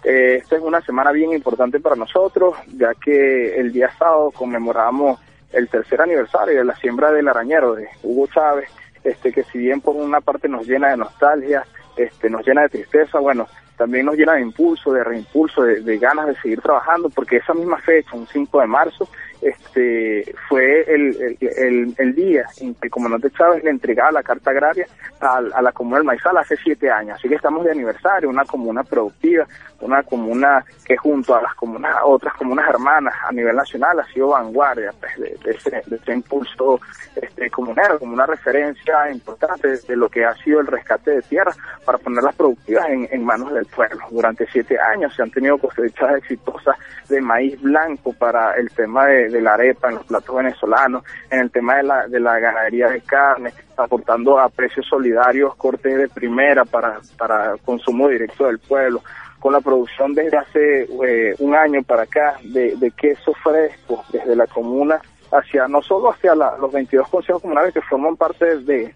Eh, esta es una semana bien importante para nosotros, ya que el día sábado conmemoramos el tercer aniversario de la siembra del arañero de Hugo Chávez, este que si bien por una parte nos llena de nostalgia, este nos llena de tristeza, bueno, también nos llena de impulso, de reimpulso, de, de ganas de seguir trabajando, porque esa misma fecha, un 5 de marzo, este fue el, el, el, día en que el comandante Chávez le entregaba la carta agraria a, a la comuna del Maizal hace siete años. Así que estamos de aniversario, una comuna productiva, una comuna que junto a las comunas, otras comunas hermanas a nivel nacional ha sido vanguardia pues, de, de ese, de ese impulso este, comunero, como una referencia importante de lo que ha sido el rescate de tierras para ponerlas productivas en, en manos del pueblo. Durante siete años se han tenido cosechas exitosas de maíz blanco para el tema de, de la arepa en los platos venezolanos, en el tema de la, de la ganadería de carne, aportando a precios solidarios cortes de primera para, para consumo directo del pueblo, con la producción desde hace eh, un año para acá de, de queso fresco desde la comuna hacia, no solo hacia la, los 22 consejos comunales que forman parte de,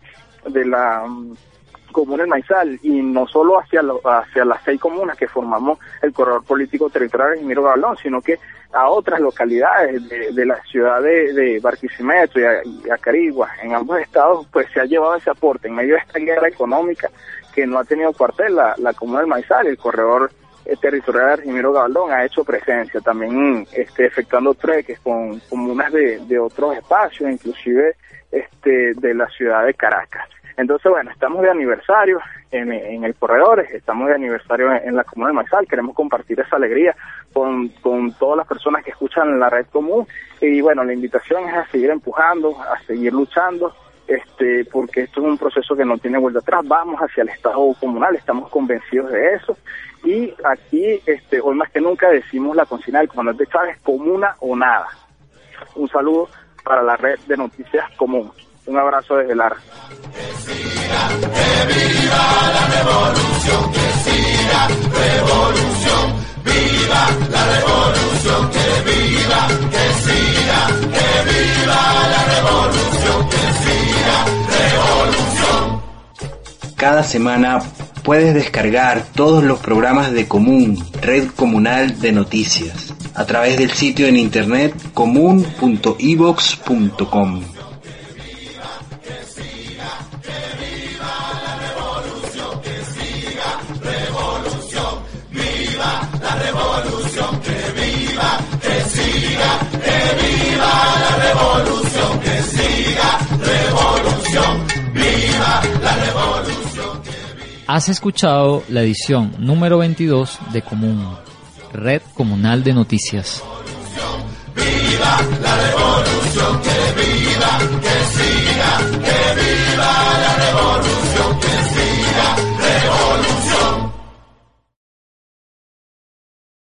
de la mm, comuna El Maizal y no solo hacia, lo- hacia las seis comunas que formamos el corredor político territorial de Miro Gablón, sino que a otras localidades de, la ciudad de, Barquisimeto y, a, y Acarigua, en ambos estados, pues se ha llevado ese aporte en medio de esta guerra económica que no ha tenido cuartel la, comuna del Maizal, el corredor eh, territorial Argimiro Gabaldón ha hecho presencia, también este, efectuando treques con comunas de, de otros espacios, inclusive este, de la ciudad de Caracas. Entonces, bueno, estamos de aniversario en, el corredor, estamos de aniversario en, en la comuna de Maizal, queremos compartir esa alegría con, con todas las personas que escuchan la red común y bueno, la invitación es a seguir empujando, a seguir luchando, este, porque esto es un proceso que no tiene vuelta atrás, vamos hacia el Estado comunal, estamos convencidos de eso y aquí, este, hoy más que nunca decimos la consigna del comandante Chávez, comuna o nada. Un saludo para la red de noticias común. Un abrazo desde Lara. revolución, que siga revolución, viva la revolución, que viva, que siga, que viva la revolución, que siga revolución. Cada semana puedes descargar todos los programas de Común, Red Comunal de Noticias, a través del sitio en internet común.evox.com. revolución, que siga revolución, viva la revolución. Has escuchado la edición número 22 de Común, Red Comunal de Noticias. Viva la revolución, que viva, que siga, que viva.